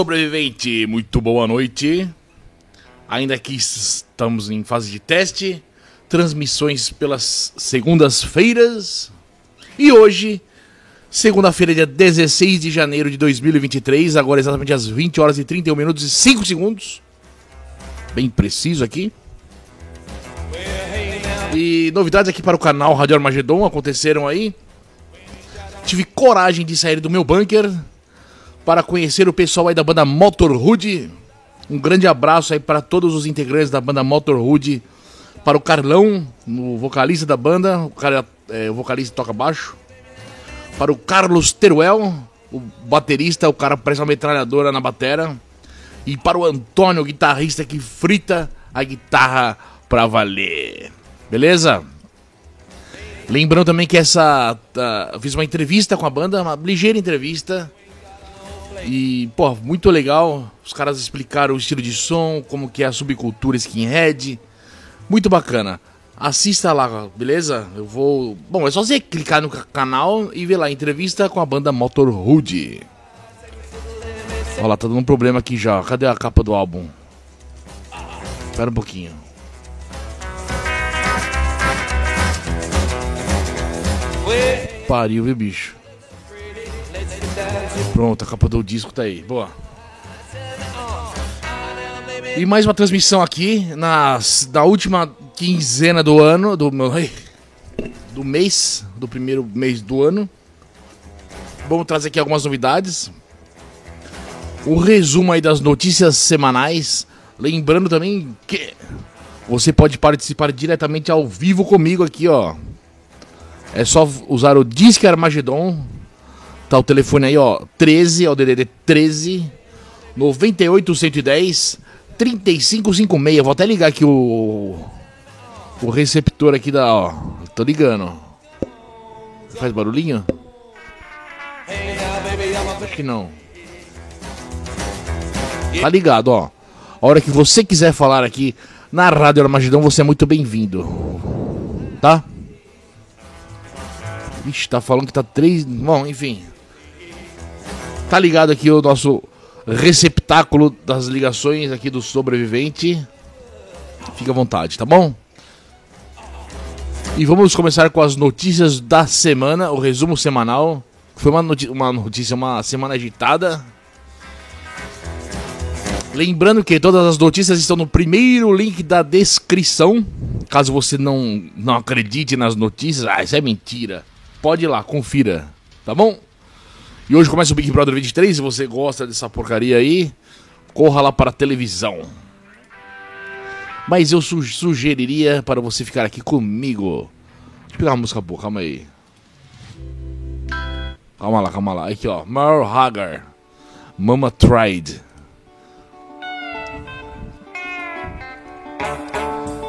sobrevivente, muito boa noite. Ainda que estamos em fase de teste, transmissões pelas segundas-feiras. E hoje, segunda-feira, dia 16 de janeiro de 2023, agora exatamente às 20 horas e 31 minutos e 5 segundos. Bem preciso aqui. E novidades aqui para o canal Rádio Armagedon aconteceram aí. Tive coragem de sair do meu bunker para conhecer o pessoal aí da banda Motorhood. Um grande abraço aí para todos os integrantes da banda Motorhood. Para o Carlão, o vocalista da banda, o cara é o vocalista toca baixo. Para o Carlos Teruel, o baterista, o cara parece uma metralhadora na batera. E para o Antônio, o guitarrista que frita a guitarra pra valer. Beleza? Lembrando também que essa. Eu fiz uma entrevista com a banda, uma ligeira entrevista. E, pô, muito legal. Os caras explicaram o estilo de som, como que é a subcultura skinhead. Muito bacana. Assista lá, beleza? Eu vou. Bom, é só você clicar no canal e ver lá entrevista com a banda Motorhood. Olha lá, tá dando um problema aqui já. Cadê a capa do álbum? Espera um pouquinho. Pariu, viu, bicho? Pronto, a capa do disco tá aí. Boa. E mais uma transmissão aqui na, na última quinzena do ano, do, do mês, do primeiro mês do ano. Vamos trazer aqui algumas novidades. O resumo aí das notícias semanais. Lembrando também que você pode participar diretamente ao vivo comigo aqui, ó. É só usar o Disque Armagedon. Tá o telefone aí, ó. 13, é o DDD 13 98 110 3556. Vou até ligar aqui o o receptor aqui da, ó. Tô ligando. Faz barulhinho? Acho que não. Tá ligado, ó. A hora que você quiser falar aqui na Rádio Armagedão, você é muito bem-vindo. Tá? Ixi, tá falando que tá três. Bom, enfim. Tá ligado aqui o nosso receptáculo das ligações aqui do sobrevivente. Fica à vontade, tá bom? E vamos começar com as notícias da semana, o resumo semanal. Foi uma, notícia, uma notícia, uma semana agitada. Lembrando que todas as notícias estão no primeiro link da descrição. Caso você não, não acredite nas notícias, ah, isso é mentira. Pode ir lá, confira, tá bom? E hoje começa o Big Brother 23. Se você gosta dessa porcaria aí, corra lá para a televisão. Mas eu su sugeriria para você ficar aqui comigo. Deixa eu pegar uma música boa, calma aí. Calma lá, calma lá. Aqui ó, Merle Hagar. Mama Tried.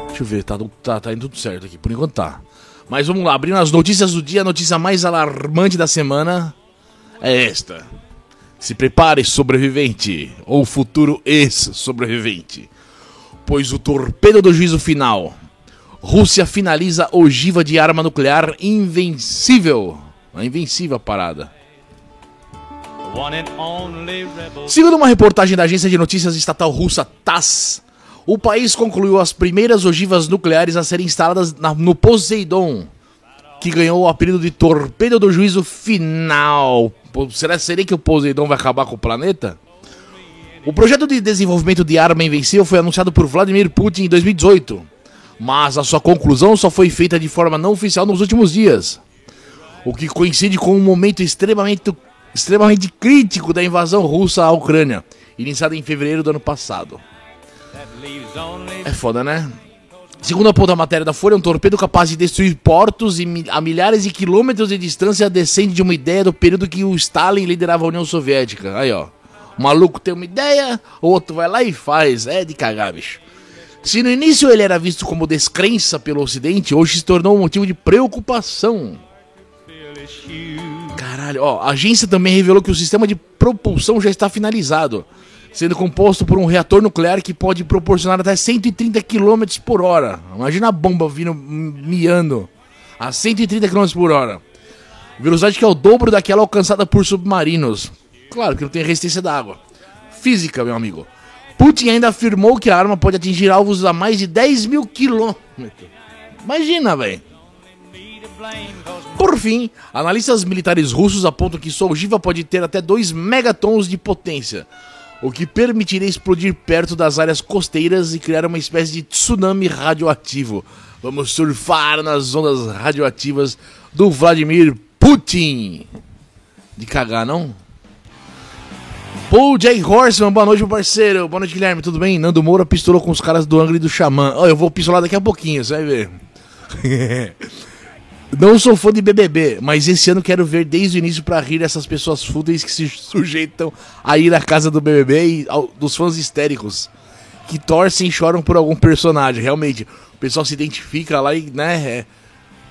Deixa eu ver, tá, tá, tá indo tudo certo aqui, por enquanto tá. Mas vamos lá, abrindo as notícias do dia, a notícia mais alarmante da semana é esta. Se prepare, sobrevivente, ou futuro ex-sobrevivente. Pois o torpedo do juízo final. Rússia finaliza ogiva de arma nuclear invencível. A invencível a parada. Segundo uma reportagem da agência de notícias estatal russa TASS, o país concluiu as primeiras ogivas nucleares a serem instaladas na, no Poseidon, que ganhou o apelido de torpedo do juízo final. Será, será que o Poseidon vai acabar com o planeta? O projeto de desenvolvimento de arma invencível foi anunciado por Vladimir Putin em 2018, mas a sua conclusão só foi feita de forma não oficial nos últimos dias, o que coincide com um momento extremamente, extremamente crítico da invasão russa à Ucrânia, iniciada em fevereiro do ano passado. É foda, né? Segundo a ponta matéria da Folha, um torpedo capaz de destruir portos a milhares de quilômetros de distância descende de uma ideia do período que o Stalin liderava a União Soviética. Aí, ó. O maluco tem uma ideia, o outro vai lá e faz. É de cagar, bicho. Se no início ele era visto como descrença pelo Ocidente, hoje se tornou um motivo de preocupação. Caralho, ó, a agência também revelou que o sistema de propulsão já está finalizado sendo composto por um reator nuclear que pode proporcionar até 130 km por hora. Imagina a bomba vindo miando a 130 km por hora. Velocidade que é o dobro daquela alcançada por submarinos. Claro que não tem resistência da água. física, meu amigo. Putin ainda afirmou que a arma pode atingir alvos a mais de 10 mil quilômetros. Imagina, velho. Por fim, analistas militares russos apontam que sua ogiva pode ter até 2 megatons de potência, o que permitiria explodir perto das áreas costeiras e criar uma espécie de tsunami radioativo. Vamos surfar nas ondas radioativas do Vladimir Putin. De cagar, não? Paul J. Horseman, boa noite, meu parceiro. Boa noite, Guilherme, tudo bem? Nando Moura pistolou com os caras do Angra e do Xamã. Oh, eu vou pistolar daqui a pouquinho, você vai ver. Não sou fã de BBB, mas esse ano quero ver desde o início para rir essas pessoas fúteis que se sujeitam a ir à casa do BBB e ao, dos fãs histéricos que torcem e choram por algum personagem. Realmente, o pessoal se identifica lá e, né, é,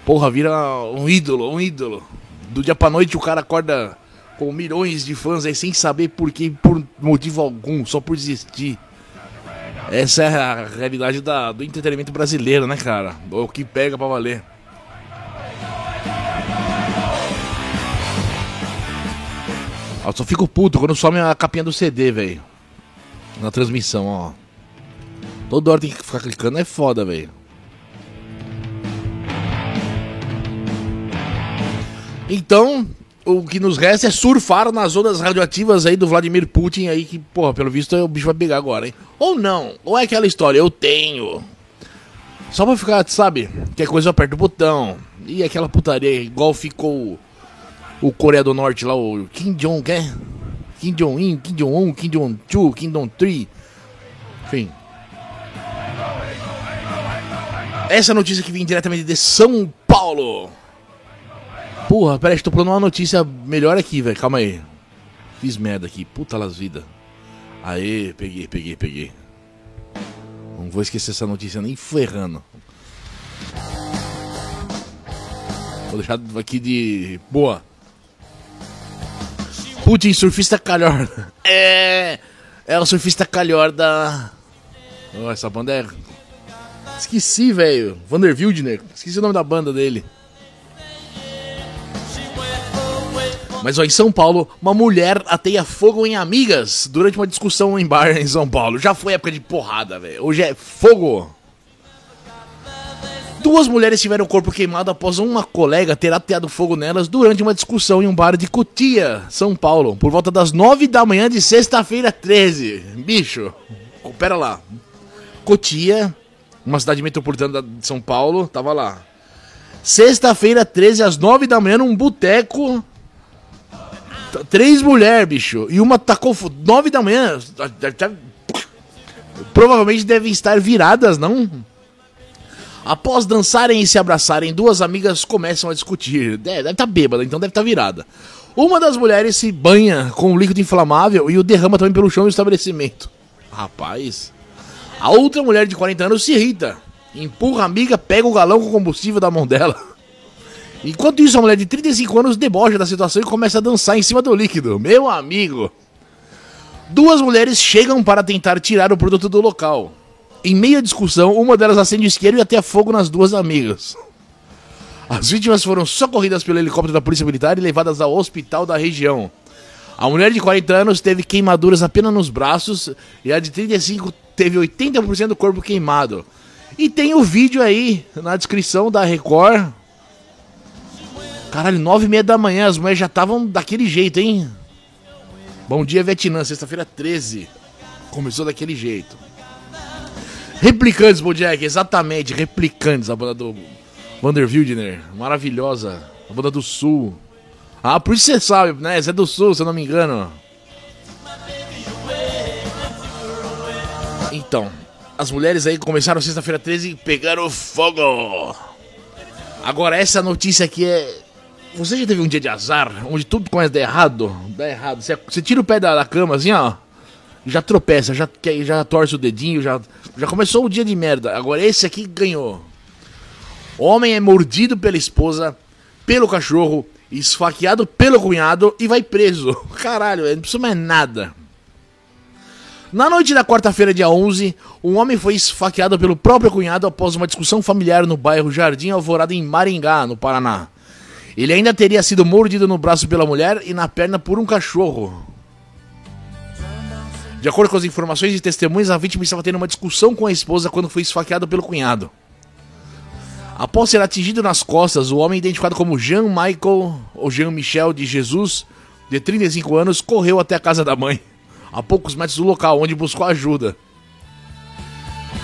porra, vira um ídolo, um ídolo. Do dia pra noite o cara acorda com milhões de fãs aí sem saber por que, por motivo algum, só por existir. Essa é a realidade da, do entretenimento brasileiro, né, cara? O que pega pra valer. Eu só fico puto quando some a capinha do CD, velho. Na transmissão, ó. Toda hora tem que ficar clicando, é foda, velho. Então, o que nos resta é surfar nas ondas radioativas aí do Vladimir Putin aí, que, porra, pelo visto o bicho vai pegar agora, hein? Ou não, ou é aquela história, eu tenho. Só pra ficar, sabe, que é coisa eu aperto o botão. E aquela putaria igual ficou o Coreia do Norte lá, o Kim Jong, é? Kim Jong-un, Kim Jong-un, Kim Jong-2, Kim Jong-3. Enfim. Essa notícia que vem diretamente de São Paulo. Porra, peraí, estou pulando uma notícia melhor aqui, velho. Calma aí. Fiz merda aqui. Puta las vida. Aê, peguei, peguei, peguei. Não vou esquecer essa notícia nem ferrando. Vou deixar aqui de boa. Putin, surfista calhor. É. É o surfista calhor da. Oh, essa banda é. Esqueci, velho. Vander Wildner. Esqueci o nome da banda dele. Mas ó, em São Paulo, uma mulher ateia fogo em amigas durante uma discussão em bar em São Paulo. Já foi época de porrada, velho. Hoje é fogo. Duas mulheres tiveram o corpo queimado após uma colega ter ateado fogo nelas durante uma discussão em um bar de Cotia, São Paulo, por volta das 9 da manhã de sexta-feira 13. Bicho, pera lá. Cotia, uma cidade metropolitana de São Paulo, tava lá. Sexta-feira 13, às 9 da manhã, num boteco. Três mulheres, bicho. E uma tacou. 9 da manhã. Provavelmente devem estar viradas, não? Após dançarem e se abraçarem, duas amigas começam a discutir. Deve estar tá bêbada, então deve estar tá virada. Uma das mulheres se banha com um líquido inflamável e o derrama também pelo chão do estabelecimento. Rapaz. A outra mulher de 40 anos se irrita. Empurra a amiga, pega o galão com combustível da mão dela. Enquanto isso, a mulher de 35 anos debocha da situação e começa a dançar em cima do líquido. Meu amigo. Duas mulheres chegam para tentar tirar o produto do local. Em meia discussão, uma delas acende o isqueiro e até fogo nas duas amigas. As vítimas foram socorridas pelo helicóptero da Polícia Militar e levadas ao hospital da região. A mulher de 40 anos teve queimaduras apenas nos braços e a de 35 teve 80% do corpo queimado. E tem o vídeo aí na descrição da Record. Caralho, 9 e meia da manhã, as mulheres já estavam daquele jeito, hein? Bom dia, Vietnã, sexta-feira 13. Começou daquele jeito. Replicantes, Bojack, exatamente, Replicantes, a banda do Vander Wildner, maravilhosa, a banda do Sul. Ah, por isso você sabe, né? Você é do Sul, se eu não me engano. Então, as mulheres aí começaram sexta-feira 13 e pegaram fogo. Agora, essa notícia aqui é. Você já teve um dia de azar, onde tudo começa a dar errado? Dá errado. Você, você tira o pé da, da cama assim, ó já tropeça, já, já torce o dedinho, já, já começou o dia de merda. Agora esse aqui ganhou. Homem é mordido pela esposa, pelo cachorro, esfaqueado pelo cunhado e vai preso. Caralho, não precisa mais nada. Na noite da quarta-feira, dia 11, um homem foi esfaqueado pelo próprio cunhado após uma discussão familiar no bairro Jardim Alvorada, em Maringá, no Paraná. Ele ainda teria sido mordido no braço pela mulher e na perna por um cachorro. De acordo com as informações de testemunhas, a vítima estava tendo uma discussão com a esposa quando foi esfaqueado pelo cunhado. Após ser atingido nas costas, o homem identificado como Jean Michael ou Jean Michel de Jesus, de 35 anos, correu até a casa da mãe, a poucos metros do local, onde buscou ajuda.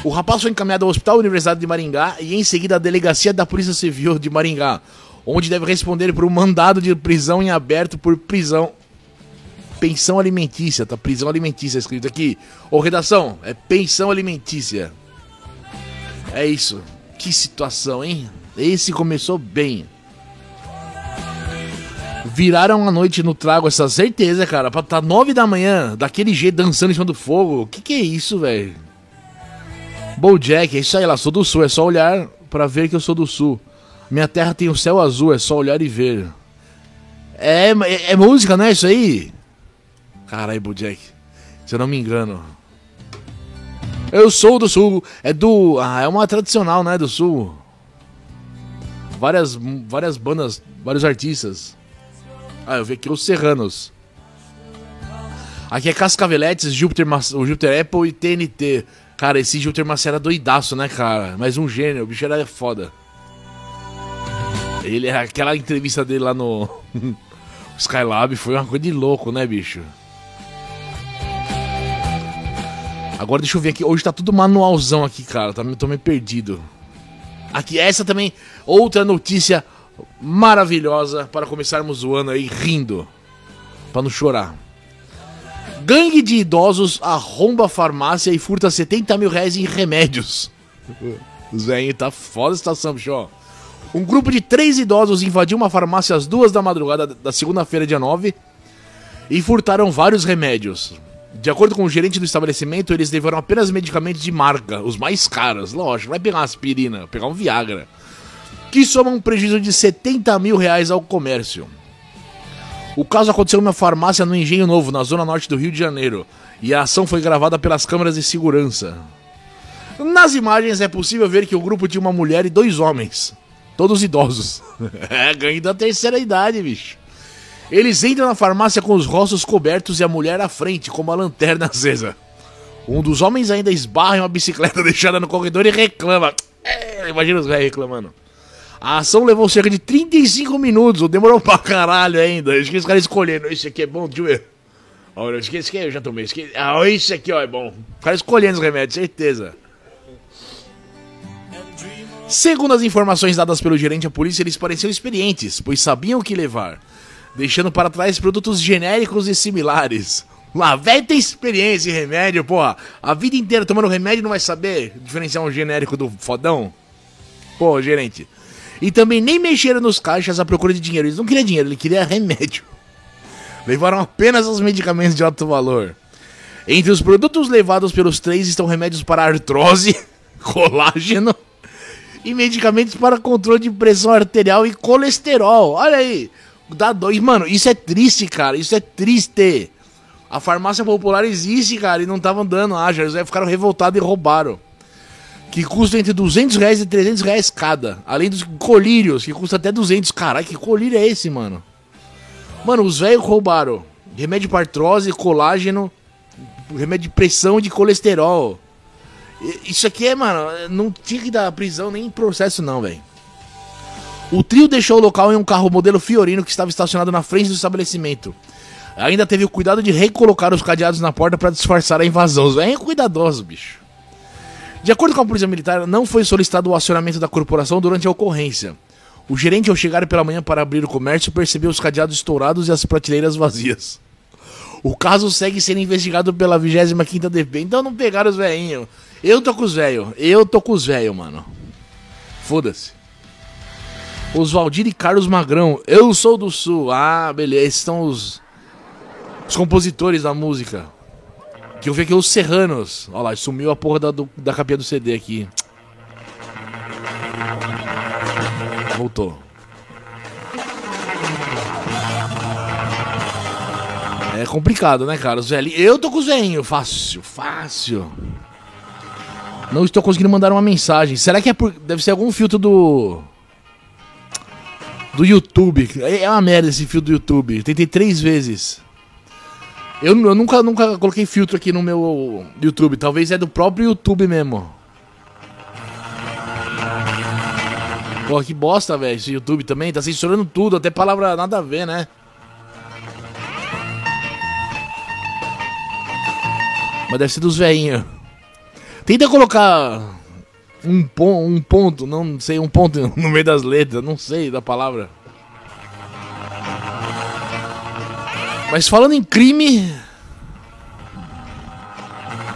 O rapaz foi encaminhado ao Hospital Universidade de Maringá e em seguida à Delegacia da Polícia Civil de Maringá, onde deve responder por um mandado de prisão em aberto por prisão. Pensão alimentícia, tá? Prisão alimentícia escrito aqui. Ô, redação, é pensão alimentícia. É isso. Que situação, hein? Esse começou bem. Viraram a noite no trago, essa certeza, cara. Pra tá nove da manhã, daquele jeito, dançando em cima do fogo. Que que é isso, velho? Bojack, é isso aí lá, sou do sul, é só olhar para ver que eu sou do sul. Minha terra tem o céu azul, é só olhar e ver. É, é, é música, né? Isso aí? Caralho, Bojack. Se eu não me engano. Eu sou do sul. É do. Ah, é uma tradicional, né? Do sul. Várias, várias bandas, vários artistas. Ah, eu vi aqui os Serranos. Aqui é Cascaveletes, Júpiter, o Júpiter Apple e TNT. Cara, esse Júpiter Macia era doidaço, né, cara? Mas um gênio, o bicho era foda. Ele, aquela entrevista dele lá no Skylab foi uma coisa de louco, né, bicho? Agora deixa eu ver aqui. Hoje tá tudo manualzão aqui, cara. Tá, tô meio perdido. Aqui, essa também, outra notícia maravilhosa para começarmos o ano aí rindo. Pra não chorar. Gangue de idosos arromba farmácia e furta 70 mil reais em remédios. Zé, tá foda a situação, bicho. Um grupo de três idosos invadiu uma farmácia às duas da madrugada da segunda-feira, dia 9, e furtaram vários remédios. De acordo com o gerente do estabelecimento, eles levaram apenas medicamentos de marca, os mais caros. Lógico, vai pegar uma aspirina, pegar um Viagra. Que soma um prejuízo de 70 mil reais ao comércio. O caso aconteceu em uma farmácia no Engenho Novo, na zona norte do Rio de Janeiro, e a ação foi gravada pelas câmeras de segurança. Nas imagens é possível ver que o grupo tinha uma mulher e dois homens, todos idosos. é, ganho da terceira idade, bicho. Eles entram na farmácia com os rostos cobertos e a mulher à frente, com uma lanterna acesa. Um dos homens ainda esbarra em uma bicicleta deixada no corredor e reclama. É, imagina os velhos reclamando. A ação levou cerca de 35 minutos, demorou pra caralho ainda. Acho que os caras escolhendo. Esse aqui é bom, deixa eu ver. Olha, esse aqui eu já tomei. Aqui, ah, esse aqui ó, é bom. O escolhendo os remédios, certeza. Segundo as informações dadas pelo gerente da polícia, eles pareciam experientes, pois sabiam o que levar, deixando para trás produtos genéricos e similares. Lá, velho tem experiência em remédio, porra. A vida inteira tomando remédio não vai saber diferenciar um genérico do fodão? Pô, gerente. E também nem mexeram nos caixas à procura de dinheiro. Eles não queriam dinheiro, eles queriam remédio. Levaram apenas os medicamentos de alto valor. Entre os produtos levados pelos três estão remédios para artrose, colágeno e medicamentos para controle de pressão arterial e colesterol. Olha aí, dá dois. Mano, isso é triste, cara. Isso é triste. A farmácia popular existe, cara, e não estavam dando. Ah, já ficaram revoltados e roubaram que custa entre 200 reais e 300 reais cada. Além dos colírios, que custa até 200. Caralho, que colírio é esse, mano? Mano, os velhos roubaram remédio para artrose, colágeno, remédio de pressão de colesterol. Isso aqui é, mano, não tinha que dar prisão nem processo não, velho. O trio deixou o local em um carro modelo Fiorino que estava estacionado na frente do estabelecimento. Ainda teve o cuidado de recolocar os cadeados na porta para disfarçar a invasão. Os velhos cuidadosos, bicho. De acordo com a Polícia Militar, não foi solicitado o acionamento da corporação durante a ocorrência. O gerente, ao chegar pela manhã para abrir o comércio, percebeu os cadeados estourados e as prateleiras vazias. O caso segue sendo investigado pela 25ª DP. Então não pegaram os velhinhos. Eu tô com os velhos. Eu tô com os velhos, mano. Foda-se. Oswaldir e Carlos Magrão. Eu sou do Sul. Ah, beleza. Esses são os, os compositores da música. Que eu vi aqui os Serranos. Olha lá, sumiu a porra da, do, da capinha do CD aqui. Voltou. É complicado, né, cara? Os velhinhos. Eu tô com os velhinhos. Fácil, fácil. Não estou conseguindo mandar uma mensagem. Será que é por. Deve ser algum filtro do. Do YouTube. É uma merda esse filtro do YouTube. tentei três vezes. Eu, eu nunca, nunca coloquei filtro aqui no meu YouTube. Talvez é do próprio YouTube mesmo. Pô, que bosta, velho, esse YouTube também. Tá censurando tudo, até palavra nada a ver, né? Mas deve ser dos velhinhos. Tenta colocar um, pon um ponto, não sei, um ponto no meio das letras, não sei da palavra. Mas falando em crime.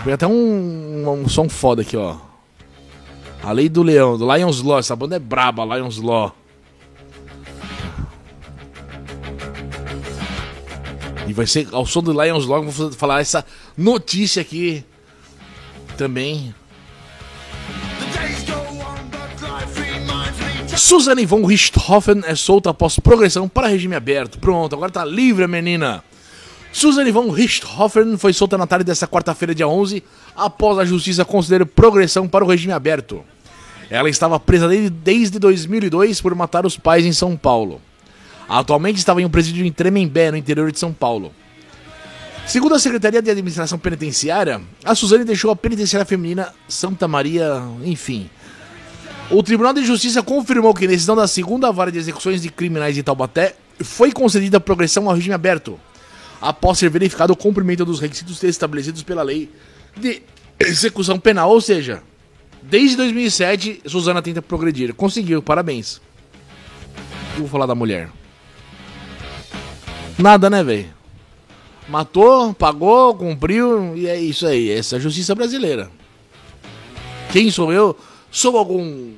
Foi até um, um, um som foda aqui, ó. A Lei do Leão, do Lions Law. Essa banda é braba, Lions Law. E vai ser ao som do Lions Law, vou falar essa notícia aqui também. Suzanne von Richthofen é solta após progressão para regime aberto. Pronto, agora tá livre a menina. Suzanne von Richthofen foi solta na tarde desta quarta-feira, dia 11, após a justiça considerar progressão para o regime aberto. Ela estava presa desde 2002 por matar os pais em São Paulo. Atualmente estava em um presídio em Tremembé, no interior de São Paulo. Segundo a Secretaria de Administração Penitenciária, a Suzane deixou a penitenciária feminina Santa Maria, enfim, o Tribunal de Justiça confirmou que, decisão da segunda vara de execuções de criminais de Taubaté, foi concedida progressão ao regime aberto, após ser verificado o cumprimento dos requisitos estabelecidos pela lei de execução penal. Ou seja, desde 2007, Suzana tenta progredir. Conseguiu, parabéns. Eu vou falar da mulher? Nada, né, velho? Matou, pagou, cumpriu, e é isso aí. Essa é a justiça brasileira. Quem sou eu? Sou algum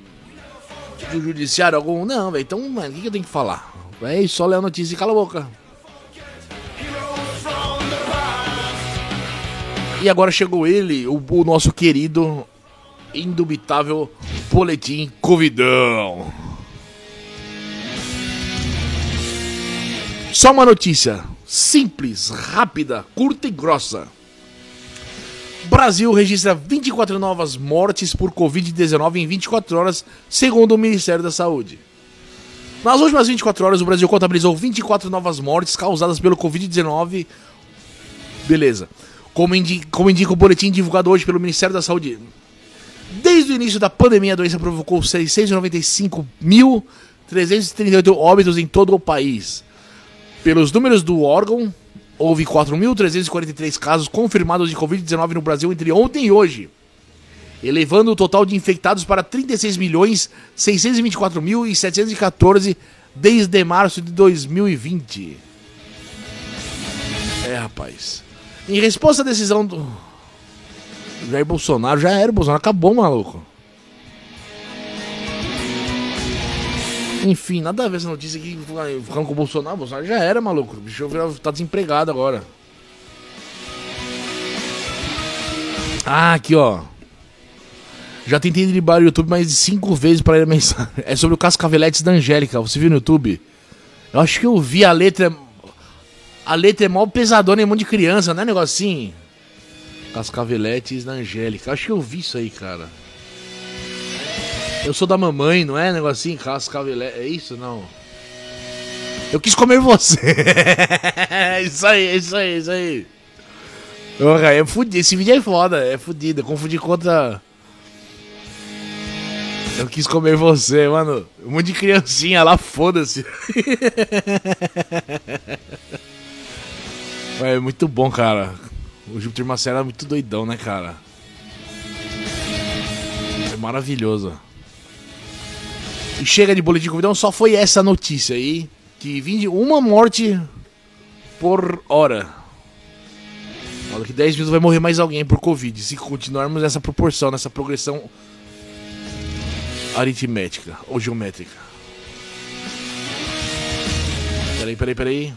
do judiciário, algum. Não, velho. Então, mano, o que, que eu tenho que falar? É só ler a notícia e cala a boca. E agora chegou ele, o, o nosso querido, indubitável Boletim Covidão. Só uma notícia simples, rápida, curta e grossa. Brasil registra 24 novas mortes por Covid-19 em 24 horas, segundo o Ministério da Saúde. Nas últimas 24 horas, o Brasil contabilizou 24 novas mortes causadas pelo Covid-19. Beleza. Como indica, como indica o boletim divulgado hoje pelo Ministério da Saúde. Desde o início da pandemia, a doença provocou 695.338 óbitos em todo o país. Pelos números do órgão, houve 4.343 casos confirmados de Covid-19 no Brasil entre ontem e hoje, elevando o total de infectados para 36.624.714 desde março de 2020. É, rapaz. Em resposta à decisão do Jair Bolsonaro, já era, o Bolsonaro acabou, maluco. Enfim, nada a ver essa notícia aqui falando com o Bolsonaro. Bolsonaro já era, maluco. O bicho tá desempregado agora. Ah, aqui, ó. Já tentei driblar o YouTube mais de cinco vezes para ler a mensagem. É sobre o Cascaveletes da Angélica. Você viu no YouTube? Eu acho que eu vi a letra. A letra é mó pesadona e um monte de criança, não é negocinho? Cascaveletes da Angélica. Acho que eu vi isso aí, cara. Eu sou da mamãe, não é negocinho? Cascavelé. É isso? Não. Eu quis comer você. isso aí, isso aí, isso aí. Porra, é fudido. Esse vídeo é foda, é fudido. Eu confundi contra. Eu quis comer você, mano. Um monte de criancinha lá, foda-se. é muito bom, cara. O Júpiter Macera é muito doidão, né, cara? É maravilhoso. E chega de boletim de convidão, só foi essa notícia aí. Que vim uma morte por hora. Olha que 10 minutos vai morrer mais alguém por Covid. Se continuarmos nessa proporção, nessa progressão aritmética ou geométrica. Peraí, peraí, peraí.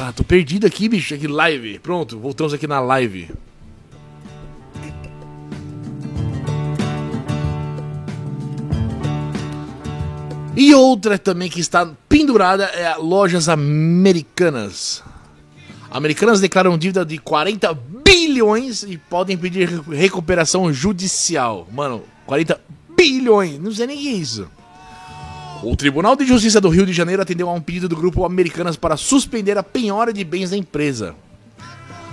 Ah, tô perdido aqui, bicho. Aqui, live. Pronto, voltamos aqui na live. E outra também que está pendurada é a Lojas Americanas. Americanas declaram dívida de 40 bilhões e podem pedir recuperação judicial. Mano, 40 bilhões, não sei nem o que é isso. O Tribunal de Justiça do Rio de Janeiro atendeu a um pedido do grupo Americanas para suspender a penhora de bens da empresa.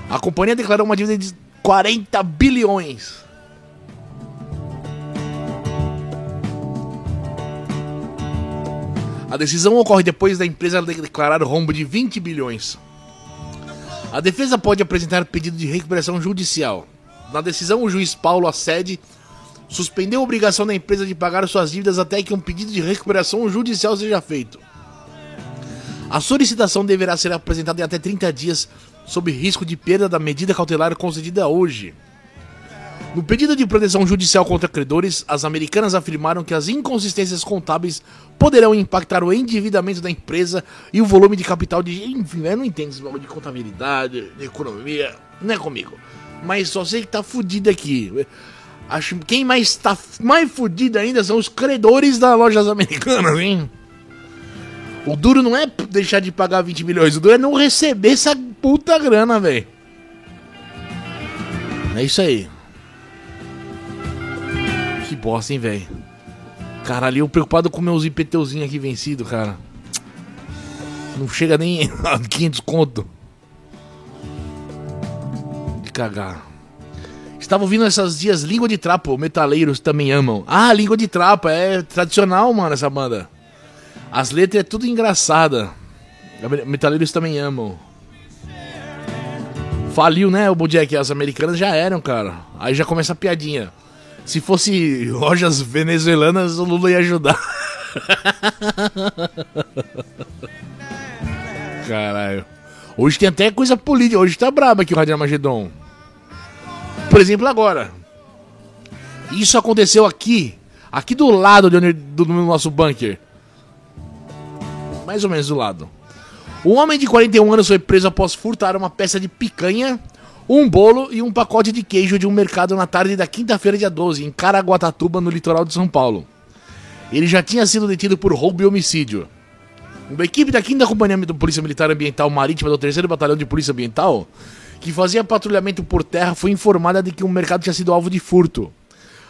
A companhia declarou uma dívida de 40 bilhões. A decisão ocorre depois da empresa declarar rombo de 20 bilhões. A defesa pode apresentar pedido de recuperação judicial. Na decisão, o juiz Paulo Assede suspendeu a obrigação da empresa de pagar suas dívidas até que um pedido de recuperação judicial seja feito. A solicitação deverá ser apresentada em até 30 dias, sob risco de perda da medida cautelar concedida hoje. No pedido de proteção judicial contra credores, as americanas afirmaram que as inconsistências contábeis poderão impactar o endividamento da empresa e o volume de capital de. Enfim, eu não entendo esse bagulho de contabilidade, de economia, não é comigo. Mas só sei que tá fudido aqui. Acho quem mais tá mais fudido ainda são os credores das lojas americanas, hein? O duro não é deixar de pagar 20 milhões, o duro é não receber essa puta grana, velho. É isso aí bosta, hein, velho. Caralho, eu preocupado com meus IPTUzinhos aqui vencido, cara. Não chega nem a 500 conto. De cagar. Estava ouvindo essas dias Língua de Trapo, metaleiros também amam. Ah, Língua de Trapo, é tradicional, mano, essa banda. As letras é tudo engraçada. Metaleiros também amam. Faliu, né, o Bojack? As americanas já eram, cara. Aí já começa a piadinha. Se fosse lojas venezuelanas, o Lula ia ajudar. Caralho. Hoje tem até coisa política. Hoje tá braba aqui o Rádio Armagedon. Por exemplo, agora. Isso aconteceu aqui. Aqui do lado do, do nosso bunker. Mais ou menos do lado. Um homem de 41 anos foi preso após furtar uma peça de picanha um bolo e um pacote de queijo de um mercado na tarde da quinta-feira, dia 12, em Caraguatatuba, no litoral de São Paulo. Ele já tinha sido detido por roubo e homicídio. Uma equipe da 5 Companhia da Polícia Militar Ambiental Marítima do 3 Batalhão de Polícia Ambiental, que fazia patrulhamento por terra, foi informada de que o mercado tinha sido alvo de furto.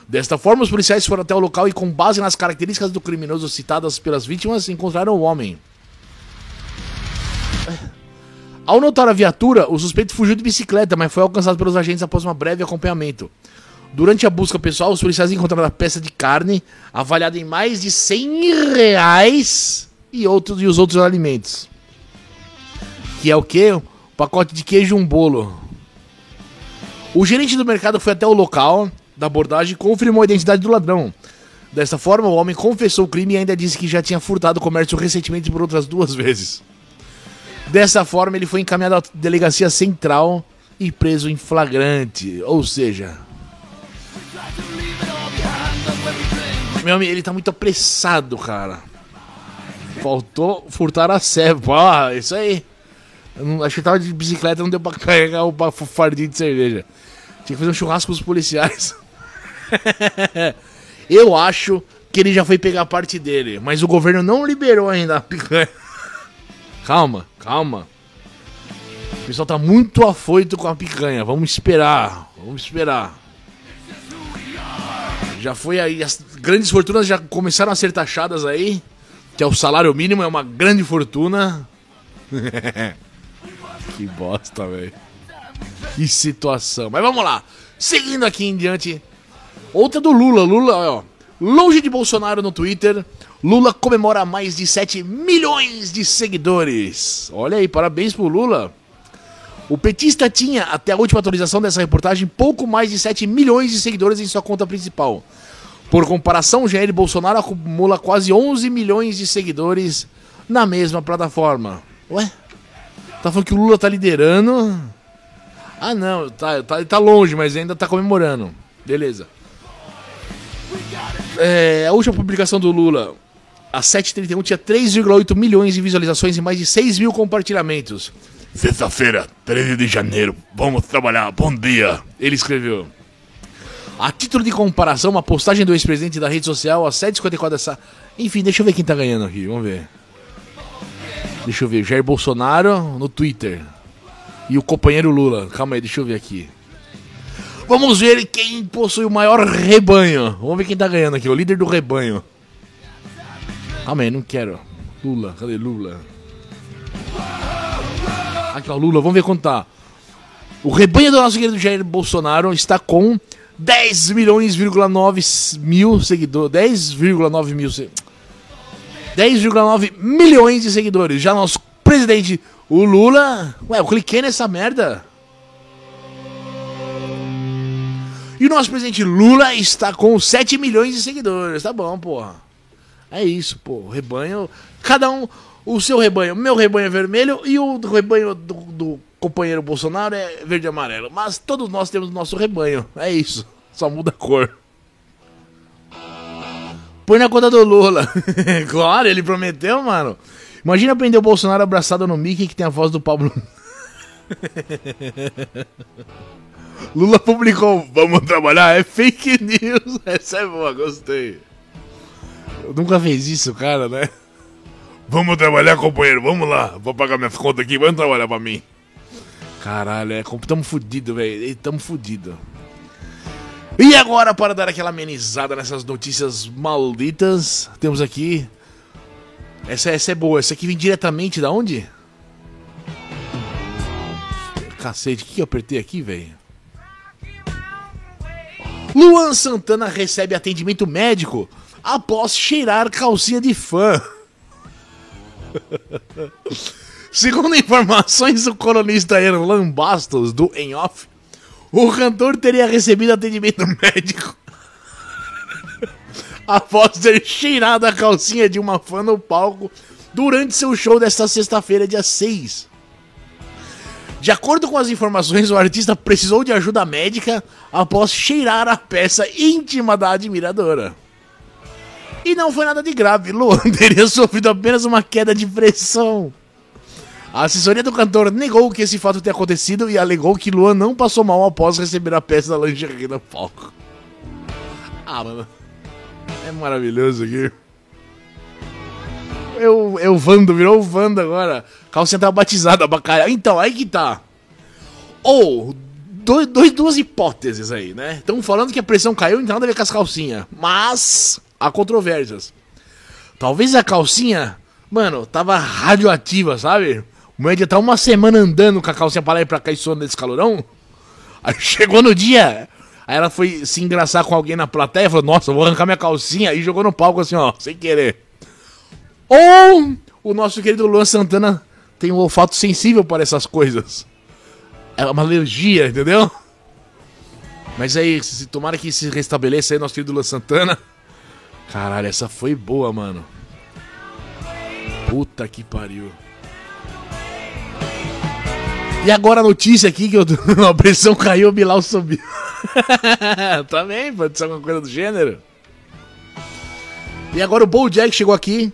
Desta forma, os policiais foram até o local e, com base nas características do criminoso citadas pelas vítimas, encontraram o homem. Ao notar a viatura, o suspeito fugiu de bicicleta, mas foi alcançado pelos agentes após um breve acompanhamento. Durante a busca pessoal, os policiais encontraram a peça de carne avaliada em mais de 100 reais e, outros, e os outros alimentos. Que é o que? Um pacote de queijo e um bolo. O gerente do mercado foi até o local da abordagem e confirmou a identidade do ladrão. Dessa forma, o homem confessou o crime e ainda disse que já tinha furtado o comércio recentemente por outras duas vezes. Dessa forma, ele foi encaminhado à delegacia central e preso em flagrante. Ou seja. Meu amigo, ele tá muito apressado, cara. Faltou furtar a serva. Ah, isso aí. Não, acho que tava de bicicleta, não deu pra carregar o fardinho de cerveja. Tinha que fazer um churrasco com os policiais. Eu acho que ele já foi pegar a parte dele, mas o governo não liberou ainda a picanha. Calma, calma. O pessoal tá muito afoito com a picanha. Vamos esperar. Vamos esperar. Já foi aí. As grandes fortunas já começaram a ser taxadas aí. Que é o salário mínimo, é uma grande fortuna. que bosta, velho. Que situação. Mas vamos lá. Seguindo aqui em diante. Outra do Lula. Lula, ó. Longe de Bolsonaro no Twitter. Lula comemora mais de 7 milhões de seguidores. Olha aí, parabéns pro Lula. O petista tinha, até a última atualização dessa reportagem, pouco mais de 7 milhões de seguidores em sua conta principal. Por comparação, Jair Bolsonaro acumula quase 11 milhões de seguidores na mesma plataforma. Ué? Tá falando que o Lula tá liderando? Ah, não, tá, tá, tá longe, mas ainda tá comemorando. Beleza. É, a última publicação do Lula, a 731 tinha 3,8 milhões de visualizações e mais de 6 mil compartilhamentos. Sexta-feira, 13 de janeiro, vamos trabalhar, bom dia. Ele escreveu. A título de comparação, uma postagem do ex-presidente da rede social, a 7h54 dessa. Enfim, deixa eu ver quem tá ganhando aqui, vamos ver. Deixa eu ver, Jair Bolsonaro no Twitter. E o companheiro Lula. Calma aí, deixa eu ver aqui. Vamos ver quem possui o maior rebanho. Vamos ver quem tá ganhando aqui, o líder do rebanho. Calma aí, não quero. Lula, cadê Lula? Aqui, ó, Lula, vamos ver quanto tá. O rebanho do nosso querido Jair Bolsonaro está com 10 milhões,9 mil seguidores. 10,9 mil 10,9 milhões de seguidores. Já nosso presidente, o Lula. Ué, eu cliquei nessa merda. E o nosso presidente Lula está com 7 milhões de seguidores. Tá bom, porra. É isso, pô. O rebanho. Cada um. O seu rebanho. Meu rebanho é vermelho e o rebanho do, do companheiro Bolsonaro é verde e amarelo. Mas todos nós temos o nosso rebanho. É isso. Só muda a cor. Põe na conta do Lula. claro, ele prometeu, mano. Imagina prender o Bolsonaro abraçado no Mickey que tem a voz do Pablo. Lula publicou, vamos trabalhar, é fake news. Essa é boa, gostei. Nunca fez isso, cara, né? Vamos trabalhar, companheiro, vamos lá. Vou pagar minhas contas aqui, vamos trabalhar pra mim. Caralho, é, tamo fudido, velho. Tamo fudido. E agora, para dar aquela amenizada nessas notícias malditas, temos aqui. Essa, essa é boa. Essa aqui vem diretamente da onde? Cacete, o que, que eu apertei aqui, velho? Luan Santana recebe atendimento médico após cheirar calcinha de fã. Segundo informações do colunista Erlan Bastos, do Em Off, o cantor teria recebido atendimento médico após ter cheirado a calcinha de uma fã no palco durante seu show desta sexta-feira, dia 6. De acordo com as informações, o artista precisou de ajuda médica após cheirar a peça íntima da admiradora. E não foi nada de grave, Luan teria sofrido apenas uma queda de pressão. A assessoria do cantor negou que esse fato tenha acontecido e alegou que Luan não passou mal após receber a peça da lingerie no palco. Ah, mano. É maravilhoso aqui. Eu, eu Vando, virou o Vando agora. Calcinha tá batizada, bacalhau. Então, aí que tá. Ou, dois, dois, duas hipóteses aí, né? Estão falando que a pressão caiu, então ver com as calcinhas. Mas, há controvérsias. Talvez a calcinha, mano, tava radioativa, sabe? O média tá uma semana andando com a calcinha pra lá e pra cá e sono nesse calorão. Aí chegou no dia. Aí ela foi se engraçar com alguém na plateia e falou: Nossa, vou arrancar minha calcinha. Aí jogou no palco assim, ó, sem querer. Ou o nosso querido Luan Santana tem um olfato sensível para essas coisas. É uma alergia, entendeu? Mas aí, se tomara que se restabeleça aí nosso querido Luan Santana. Caralho, essa foi boa, mano. Puta que pariu. E agora a notícia aqui que eu, a pressão caiu, o Bilal subiu. Também, pode ser alguma coisa do gênero. E agora o Bojack chegou aqui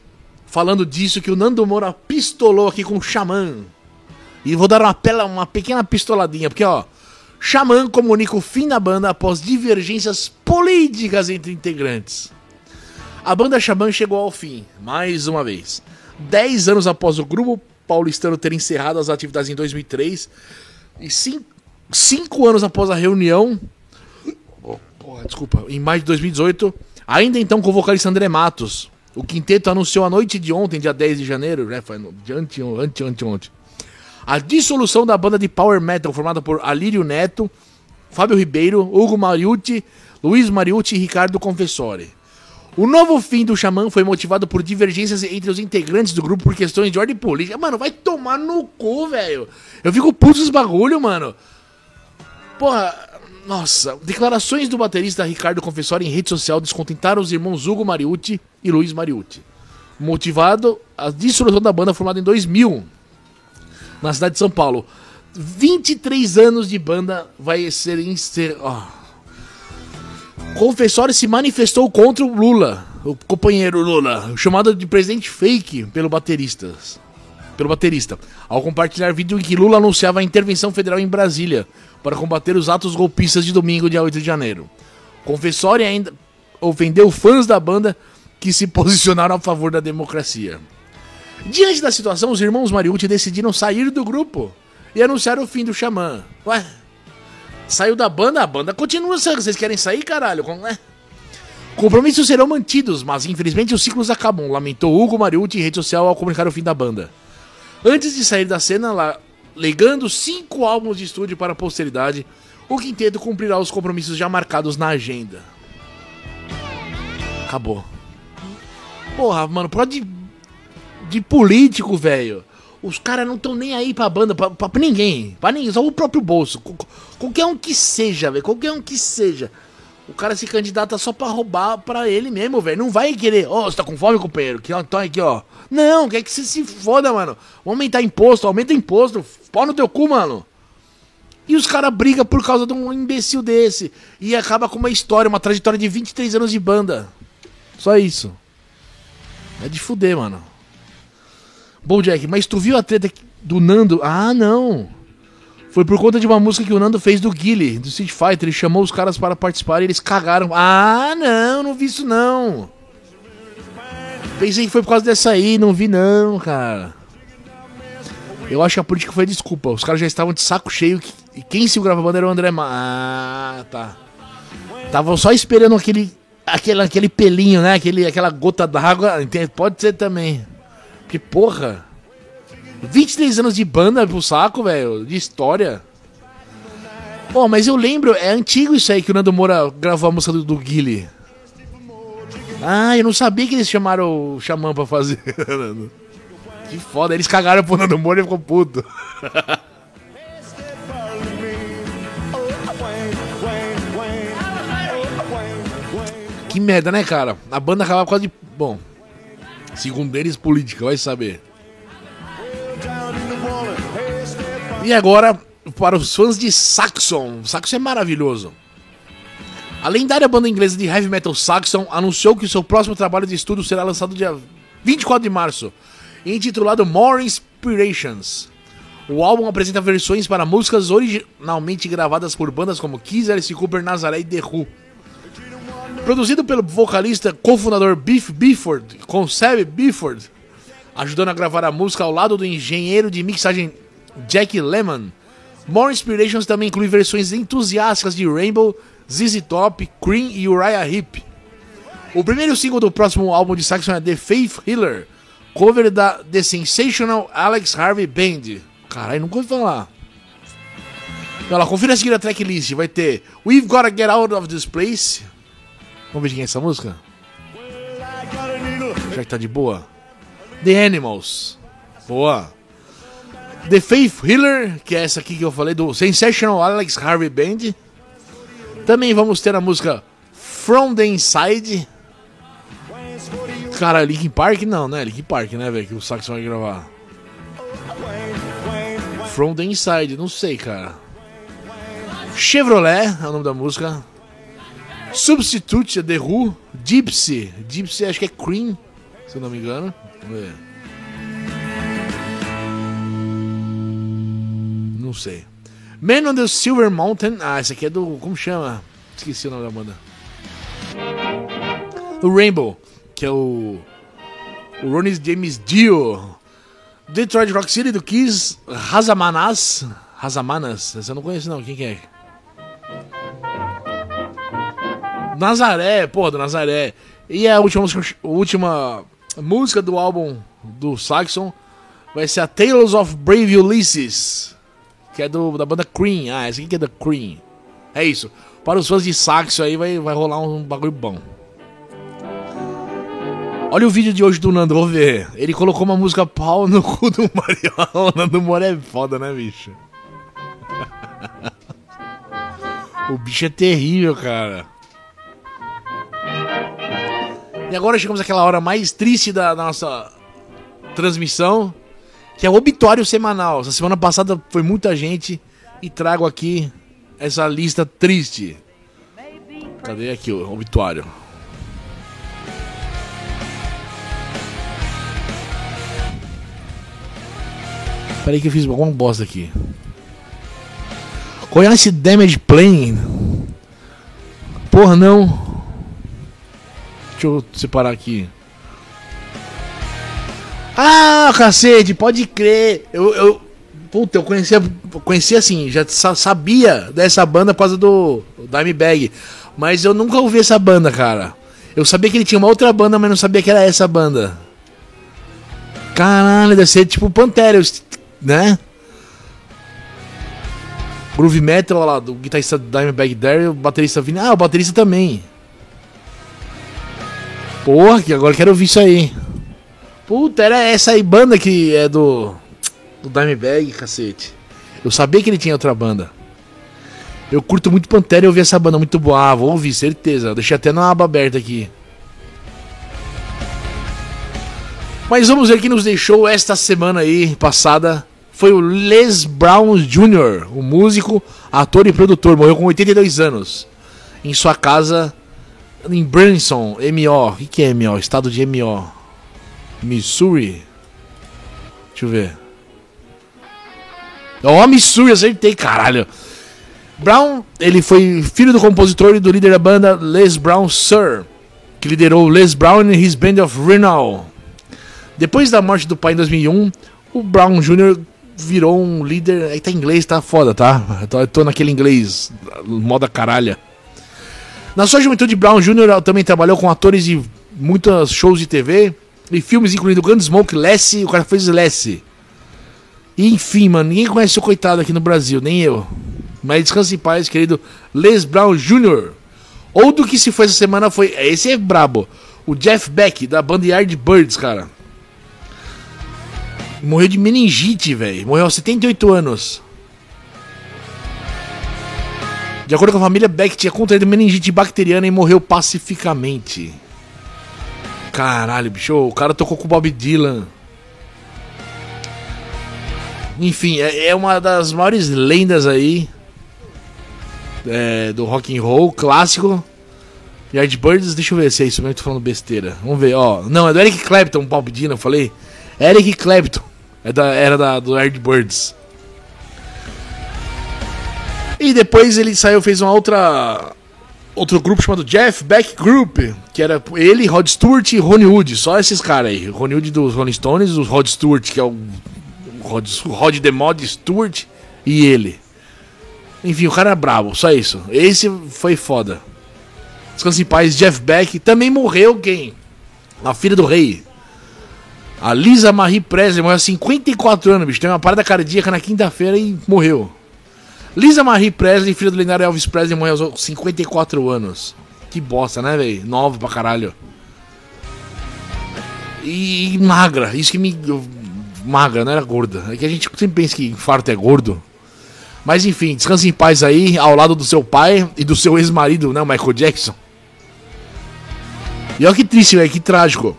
falando disso que o Nando Moura pistolou aqui com o Xamã. E vou dar uma, pela, uma pequena pistoladinha, porque ó, Xamã comunica o fim da banda após divergências políticas entre integrantes. A banda Xamã chegou ao fim, mais uma vez. Dez anos após o grupo paulistano ter encerrado as atividades em 2003 e cinco, cinco anos após a reunião, desculpa, em maio de 2018, ainda então com o vocalista André Matos. O quinteto anunciou a noite de ontem, dia 10 de janeiro, né? Foi ante, ante, ante, ante, a dissolução da banda de power metal formada por Alírio Neto, Fábio Ribeiro, Hugo Mariucci, Luiz Mariucci e Ricardo Confessori. O novo fim do Xamã foi motivado por divergências entre os integrantes do grupo por questões de ordem política. Mano, vai tomar no cu, velho. Eu fico puto dos bagulho, mano. Porra, nossa. Declarações do baterista Ricardo Confessori em rede social descontentaram os irmãos Hugo Mariucci e Luiz Mariucci. Motivado a dissolução da banda formada em 2000 na cidade de São Paulo. 23 anos de banda vai ser encerrado. Confessório se manifestou contra o Lula, o companheiro Lula, chamado de presidente fake pelo baterista. Pelo baterista, ao compartilhar vídeo em que Lula anunciava a intervenção federal em Brasília para combater os atos golpistas de domingo, dia 8 de janeiro. Confessório ainda ofendeu fãs da banda que se posicionaram a favor da democracia. Diante da situação, os irmãos Mariucci decidiram sair do grupo e anunciar o fim do Xamã. Ué, Saiu da banda, a banda continua. Vocês querem sair, caralho? Como é? Compromissos serão mantidos, mas infelizmente os ciclos acabam, lamentou Hugo Mariucci em rede social ao comunicar o fim da banda. Antes de sair da cena, lá, legando cinco álbuns de estúdio para a posteridade, o quinteto cumprirá os compromissos já marcados na agenda. Acabou. Porra, mano, pode de, de político, velho. Os caras não estão nem aí pra banda, pra, pra, pra, ninguém. Pra ninguém, só o próprio bolso. Qualquer um que seja, velho. Qualquer um que seja. O cara se candidata só pra roubar pra ele mesmo, velho. Não vai querer. Ô, oh, você tá com fome, companheiro? Que, então aqui, ó. Não, quer que você se foda, mano. Vamos aumentar imposto, aumenta imposto. Pau no teu cu, mano. E os caras brigam por causa de um imbecil desse. E acaba com uma história, uma trajetória de 23 anos de banda. Só isso. É de fuder, mano. Bom, Jack, mas tu viu a treta do Nando? Ah, não. Foi por conta de uma música que o Nando fez do Guile, do Street Fighter. Ele chamou os caras para participar e eles cagaram. Ah, não, não vi isso não. Pensei que foi por causa dessa aí, não vi não, cara. Eu acho que a política foi desculpa. Os caras já estavam de saco cheio e quem segurava a banda era o André Ma... Ah, tá. Estavam só esperando aquele, aquele, aquele pelinho, né? Aquele, aquela gota d'água. Pode ser também. Que porra. 23 anos de banda pro saco, velho. De história. Pô, mas eu lembro, é antigo isso aí que o Nando Moura gravou a música do, do Guile. Ah, eu não sabia que eles chamaram o Xamã pra fazer. que foda, eles cagaram pro Nando Moura e ficou puto. que merda, né, cara? A banda acabava causa de. Bom, Segundo eles, política, vai saber. E agora, para os fãs de Saxon. Saxon é maravilhoso. A lendária banda inglesa de heavy metal Saxon anunciou que seu próximo trabalho de estudo será lançado dia 24 de março, intitulado More Inspirations. O álbum apresenta versões para músicas originalmente gravadas por bandas como Kiss, Alice Cooper, Nazaré e The Who. Produzido pelo vocalista cofundador Biff Bifford, com Seb Bifford, ajudando a gravar a música ao lado do engenheiro de mixagem Jack Lemmon. More Inspirations também inclui versões entusiásticas de Rainbow, ZZ Top, Cream e Uriah Heep. O primeiro single do próximo álbum de Saxon é The Faith Healer, cover da The Sensational Alex Harvey Band. Caralho, nunca ouvi falar. Olha lá, confira a seguir a tracklist. Vai ter We've Gotta Get Out of This Place, Vamos ver de quem é essa música? Já que tá de boa. The Animals. Boa. The Faith Healer, que é essa aqui que eu falei, do Sensational Alex Harvey Band. Também vamos ter a música From the Inside. Cara, Linkin Park não, né? Linkin Park, né, velho? Que o Saxon vai gravar. From the Inside, não sei, cara. Chevrolet é o nome da música. Substitute, The Who, Gypsy. Gypsy acho que é Cream, se eu não me engano. Ver. Não sei. Man on the Silver Mountain. Ah, esse aqui é do. Como chama? Esqueci o nome da banda. O Rainbow, que é o. O Ronnie James Dio. Detroit Rock City do Kiss. Razamanas. Razamanas. Essa eu não conheço, não. Quem que é? Nazaré, porra, do Nazaré. E a última, a última música do álbum do Saxon vai ser a Tales of Brave Ulysses, que é do, da banda Cream. Ah, essa aqui que é da Cream. É isso. Para os fãs de saxo aí vai, vai rolar um bagulho bom. Olha o vídeo de hoje do Nando, vou ver. Ele colocou uma música pau no cu do Mariano. O Nando Moura é foda, né, bicho? o bicho é terrível, cara. E agora chegamos àquela hora mais triste da nossa transmissão, que é o obituário semanal. Essa semana passada foi muita gente e trago aqui essa lista triste. Cadê aqui o obituário? Peraí que eu fiz alguma bosta aqui. Conhece Damage Plane? Porra, não. Deixa eu separar aqui. Ah, cacete, pode crer. Eu, eu, puta, eu conhecia, conhecia assim, já sabia dessa banda por causa do Dimebag. Mas eu nunca ouvi essa banda, cara. Eu sabia que ele tinha uma outra banda, mas não sabia que era essa banda. Caralho, deve ser tipo Pantera, né? Groove Metal, lá, do guitarrista Dimebag Darrell, o baterista Vini. Ah, o baterista também. Porra, que agora quero ouvir isso aí. Puta, era essa aí banda que é do. Do Dimebag, cacete. Eu sabia que ele tinha outra banda. Eu curto muito Pantera e ouvi essa banda muito boa. Ah, vou ouvir, certeza. Deixei até na aba aberta aqui. Mas vamos ver quem nos deixou esta semana aí, passada. Foi o Les Brown Jr., o músico, ator e produtor. Morreu com 82 anos. Em sua casa em Branson, MO. O que, que é MO? Estado de MO. Missouri. Deixa eu ver. Ó, oh, Missouri, acertei, caralho. Brown, ele foi filho do compositor e do líder da banda Les Brown Sir, que liderou Les Brown e his Band of Renown. Depois da morte do pai em 2001, o Brown Jr. virou um líder. Aí tá em inglês, tá foda, tá? Eu tô naquele inglês, moda caralha. Na sua juventude, Brown Jr. também trabalhou com atores de muitos shows de TV e filmes, incluindo Gunsmoke, Lassie, o cara fez Lassie. Enfim, mano, ninguém conhece o coitado aqui no Brasil, nem eu. Mas descanse em paz, querido Les Brown Jr. Ou do que se foi essa semana foi. Esse é brabo. O Jeff Beck, da banda Yardbirds, cara. Morreu de meningite, velho. Morreu aos 78 anos. De acordo com a família, Beck tinha contraído meningite bacteriana e morreu pacificamente. Caralho, bicho. O cara tocou com o Bob Dylan. Enfim, é, é uma das maiores lendas aí é, do rock and roll clássico. Yardbirds, deixa eu ver se é isso mesmo que tô falando besteira. Vamos ver, ó. Não, é do Eric Clapton, Bob Dylan, eu falei. Eric Clapton. É da, era da, do Yardbirds. E depois ele saiu, fez uma outra. Outro grupo chamado Jeff Beck Group, que era ele, Rod Stewart e Ronnie Wood, só esses caras aí. Ronnie Wood dos Rolling Stones, o Rod Stewart, que é o Rod, Rod Mod Stewart, e ele. Enfim, o cara é brabo, só isso. Esse foi foda. Descanse em paz, Jeff Beck. Também morreu quem? A filha do rei. A Lisa Marie Presley morreu aos 54 anos, bicho. Tem uma parada cardíaca na quinta-feira e morreu. Lisa Marie Presley, filha do lendário Elvis Presley, morreu aos 54 anos. Que bosta, né, velho? Nova pra caralho. E magra, isso que me. Magra, não era gorda. É que a gente sempre pensa que infarto é gordo. Mas enfim, descanse em paz aí, ao lado do seu pai e do seu ex-marido, né, Michael Jackson. E olha que triste, velho, que trágico.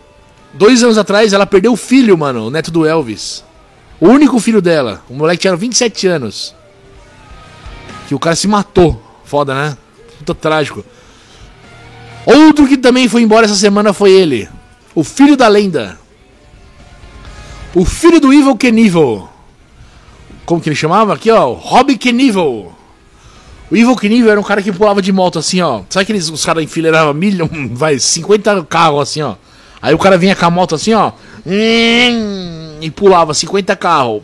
Dois anos atrás ela perdeu o filho, mano, o neto do Elvis. O único filho dela. O moleque tinha 27 anos. Que o cara se matou. Foda, né? Muito trágico. Outro que também foi embora essa semana foi ele. O filho da lenda. O filho do Evil Knievel. Como que ele chamava? Aqui, ó. Rob Knievel. O Evil Knievel era um cara que pulava de moto assim, ó. Sabe aqueles os caras enfileiravam milhão, vai, 50 carros assim, ó. Aí o cara vinha com a moto assim, ó. E pulava 50 carros.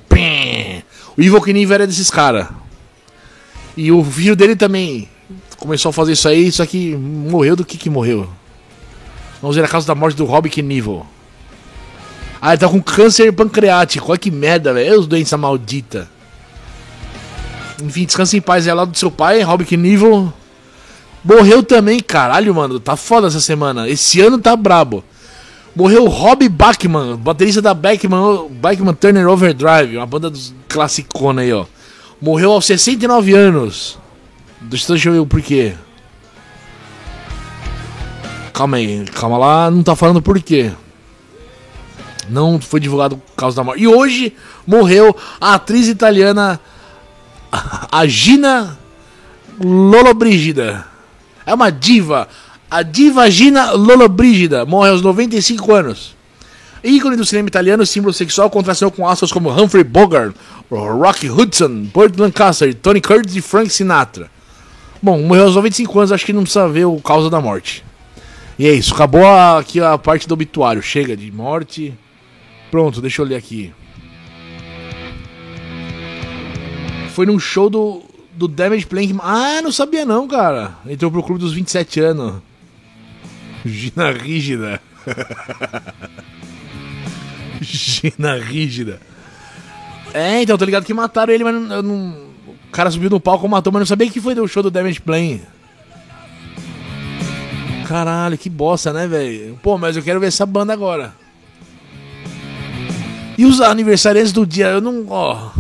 O Evil Knievel era desses caras. E o filho dele também começou a fazer isso aí, só que morreu do que que morreu. Vamos ver a causa da morte do Rob Knievel. Ah, ele tá com câncer pancreático. Olha que merda, velho. Os doença maldita. Enfim, descansa em paz. É lá do seu pai, Rob Knievel. Morreu também, caralho, mano. Tá foda essa semana. Esse ano tá brabo. Morreu Rob Bachman, baterista da Bachman, Bachman Turner Overdrive, uma banda dos classicona aí, ó. Morreu aos 69 anos. Deixa eu ver o porquê. Calma aí, calma lá, não tá falando por quê. Não foi divulgado por causa da morte. E hoje morreu a atriz italiana a Gina Lollobrigida. É uma diva. A diva Gina Lollobrigida morre aos 95 anos. Ícone do cinema italiano, símbolo sexual, contracionou com astros como Humphrey Bogart, Rocky Hudson, Burt Lancaster, Tony Curtis e Frank Sinatra. Bom, morreu aos 95 anos, acho que não precisa ver o causa da morte. E é isso, acabou aqui a parte do obituário. Chega de morte. Pronto, deixa eu ler aqui. Foi num show do, do Damage Plank. Ah, não sabia não, cara. Entrou pro clube dos 27 anos. Gina rígida. Gina rígida. É, então, tô ligado que mataram ele, mas não, o cara subiu no palco, matou, mas não sabia que foi do show do Damage Plane. Caralho, que bosta, né, velho? Pô, mas eu quero ver essa banda agora. E os aniversariantes do dia, eu não. Ó.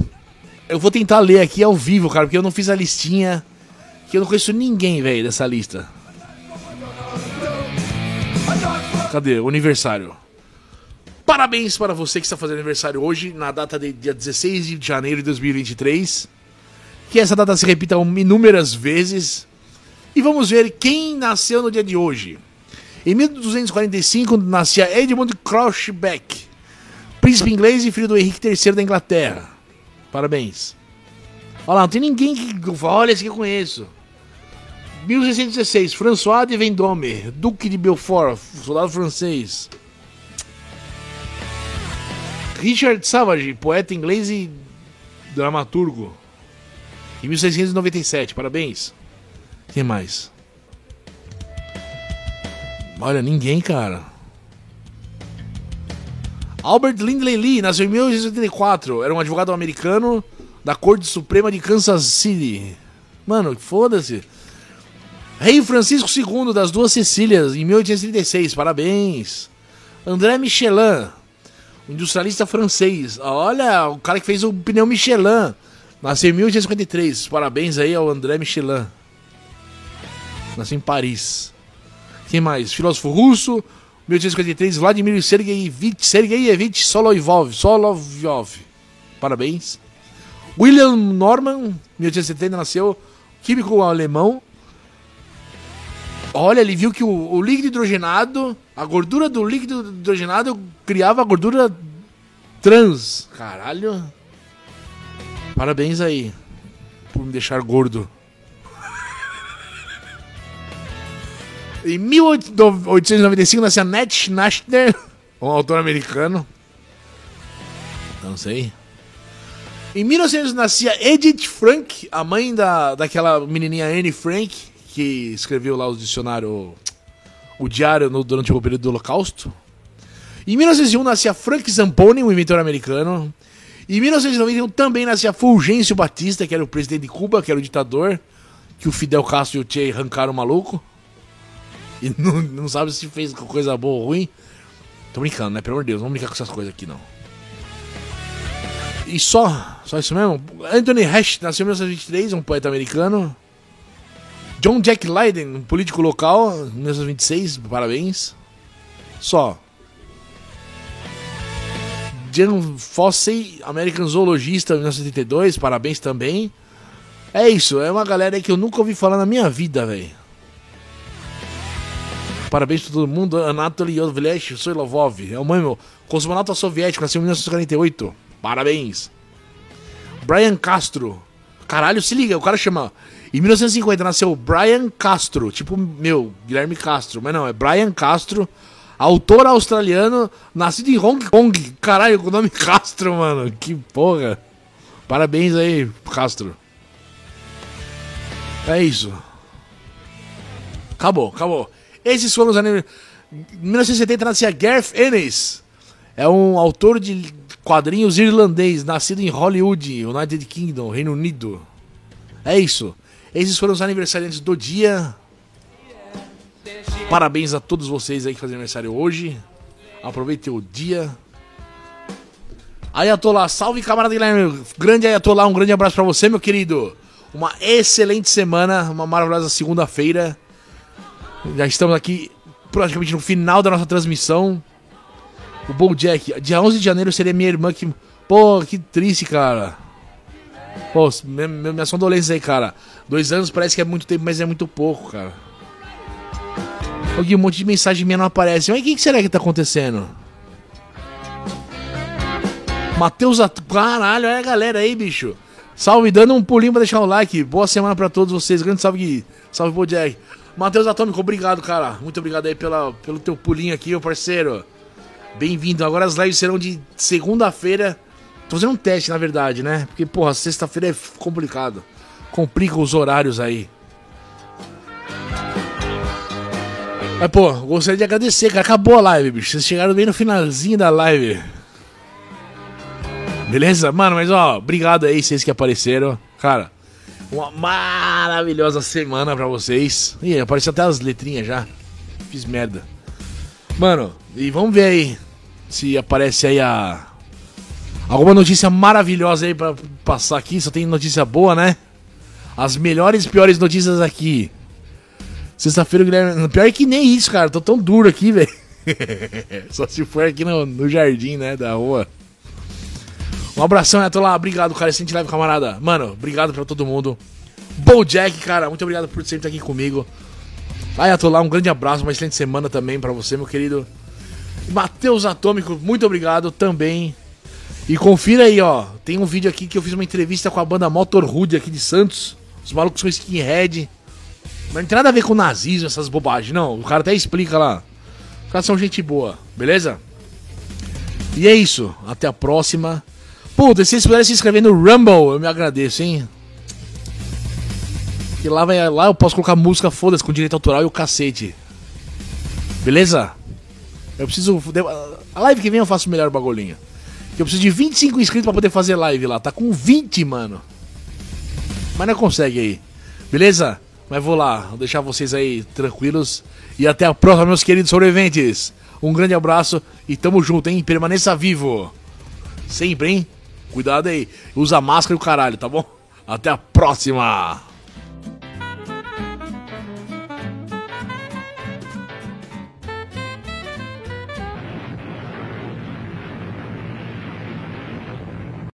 Eu vou tentar ler aqui ao vivo, cara, porque eu não fiz a listinha. Que eu não conheço ninguém, velho, dessa lista. Cadê? O aniversário. Parabéns para você que está fazendo aniversário hoje, na data de dia 16 de janeiro de 2023. Que essa data se repita inúmeras vezes. E vamos ver quem nasceu no dia de hoje. Em 1245 nascia Edmund Crouchback, príncipe inglês e filho do Henrique III da Inglaterra. Parabéns. Olha lá, não tem ninguém que. Olha, esse que eu conheço. 1616, François de Vendôme, Duque de Belfort, soldado francês. Richard Savage, poeta inglês e dramaturgo. Em 1697, parabéns. Quem mais? Olha, ninguém, cara. Albert Lindley Lee nasceu em 1884. Era um advogado americano da Corte Suprema de Kansas City. Mano, foda-se. Rei Francisco II das Duas Sicílias, em 1836. Parabéns. André Michelin, industrialista francês. Olha, o cara que fez o pneu Michelin. Nasceu em 1853. Parabéns aí ao André Michelin. Nasceu em Paris. Quem mais? Filósofo russo, 1853, Vladimir Sergeyevich, Sergeyevich Solovyov. Parabéns. William Norman, 1870, nasceu químico alemão. Olha, ele viu que o, o, líquido hidrogenado, a gordura do líquido hidrogenado criava gordura trans. Caralho. Parabéns aí por me deixar gordo. Em 1895 nasceu Ned Schnachter, um autor americano. Não sei. Em 1900 nascia Edith Frank, a mãe da, daquela menininha Anne Frank, que escreveu lá o dicionário, o diário no, durante o período do Holocausto. Em 1901 nascia Frank Zamponi, um inventor americano. Em 1991 também nascia Fulgêncio Batista, que era o presidente de Cuba, que era o ditador, que o Fidel Castro e o Che arrancaram o maluco. E não, não sabe se fez coisa boa ou ruim. Tô brincando, né? Pelo amor de Deus, não vamos brincar com essas coisas aqui não. E só, só isso mesmo. Anthony Hash nasceu em 1923, um poeta americano. John Jack Lydon, um político local, 1926, parabéns. Só. Jan Fossey, American Zoologista, 1972, parabéns também. É isso, é uma galera que eu nunca ouvi falar na minha vida, velho. Parabéns pra todo mundo. Anatoly Yovlesh Soilovov, é o meu cosmonauta soviético, nasceu em 1948. Parabéns. Brian Castro. Caralho, se liga, o cara chama em 1950 nasceu Brian Castro, tipo, meu, Guilherme Castro, mas não, é Brian Castro, autor australiano, nascido em Hong Kong. Caralho, o nome Castro, mano, que porra. Parabéns aí, Castro. É isso. Acabou, acabou. Esses foram os anos. Em 1970 nascia Garth Ennis. É um autor de quadrinhos irlandês, nascido em Hollywood, United Kingdom, Reino Unido. É isso. Esses foram os aniversariantes do dia. Parabéns a todos vocês aí que fazem aniversário hoje. Aproveitem o dia. Ayatollah, salve camarada Guilherme. Grande Ayatollah, um grande abraço para você, meu querido. Uma excelente semana, uma maravilhosa segunda-feira. Já estamos aqui praticamente no final da nossa transmissão. O Bojack, dia 11 de janeiro seria minha irmã que. Pô, que triste, cara. Pô, minha, minha condolência aí, cara. Dois anos parece que é muito tempo, mas é muito pouco, cara. Aqui um monte de mensagem minha não aparece. Mas o que, que será que tá acontecendo? Matheus At... Caralho, olha a galera aí, bicho. Salve, dando um pulinho pra deixar o like. Boa semana pra todos vocês. Grande salve, salve, Bojack. Matheus Atômico, obrigado, cara. Muito obrigado aí pela, pelo teu pulinho aqui, meu parceiro. Bem-vindo. Agora as lives serão de segunda-feira. Tô fazendo um teste, na verdade, né? Porque, porra, sexta-feira é complicado complica os horários aí. Mas, pô, gostaria de agradecer, cara. Acabou a live, bicho. Vocês chegaram bem no finalzinho da live. Beleza? Mano, mas ó, obrigado aí, vocês que apareceram. Cara, uma maravilhosa semana pra vocês. Ih, apareceu até as letrinhas já. Fiz merda. Mano, e vamos ver aí se aparece aí a. Alguma notícia maravilhosa aí pra passar aqui. Só tem notícia boa, né? As melhores e piores notícias aqui. Sexta-feira o Guilherme. Pior é que nem isso, cara. Tô tão duro aqui, velho. Só se for aqui no, no jardim, né? Da rua. Um abração, né? Tô lá. Obrigado, cara. Excelente live, camarada. Mano, obrigado pra todo mundo. Jack, cara. Muito obrigado por sempre estar aqui comigo. Aí, tô lá. Um grande abraço. Uma excelente semana também pra você, meu querido. Matheus Atômico, muito obrigado também. E confira aí, ó. Tem um vídeo aqui que eu fiz uma entrevista com a banda Motorhood aqui de Santos. Os malucos são skinhead. Mas não tem nada a ver com nazismo, essas bobagens, não. O cara até explica lá. Os caras são gente boa, beleza? E é isso. Até a próxima. Puta, se vocês puderem se inscrever no Rumble, eu me agradeço, hein? Que lá, vai, lá eu posso colocar música foda-se com direito autoral e o cacete. Beleza? Eu preciso. A live que vem eu faço o melhor bagulhinho. Eu preciso de 25 inscritos pra poder fazer live lá. Tá com 20, mano. Mas não consegue aí. Beleza? Mas vou lá, vou deixar vocês aí tranquilos. E até a próxima, meus queridos sobreviventes. Um grande abraço e tamo junto, hein? Permaneça vivo. Sempre, hein? Cuidado aí. Usa máscara e o caralho, tá bom? Até a próxima!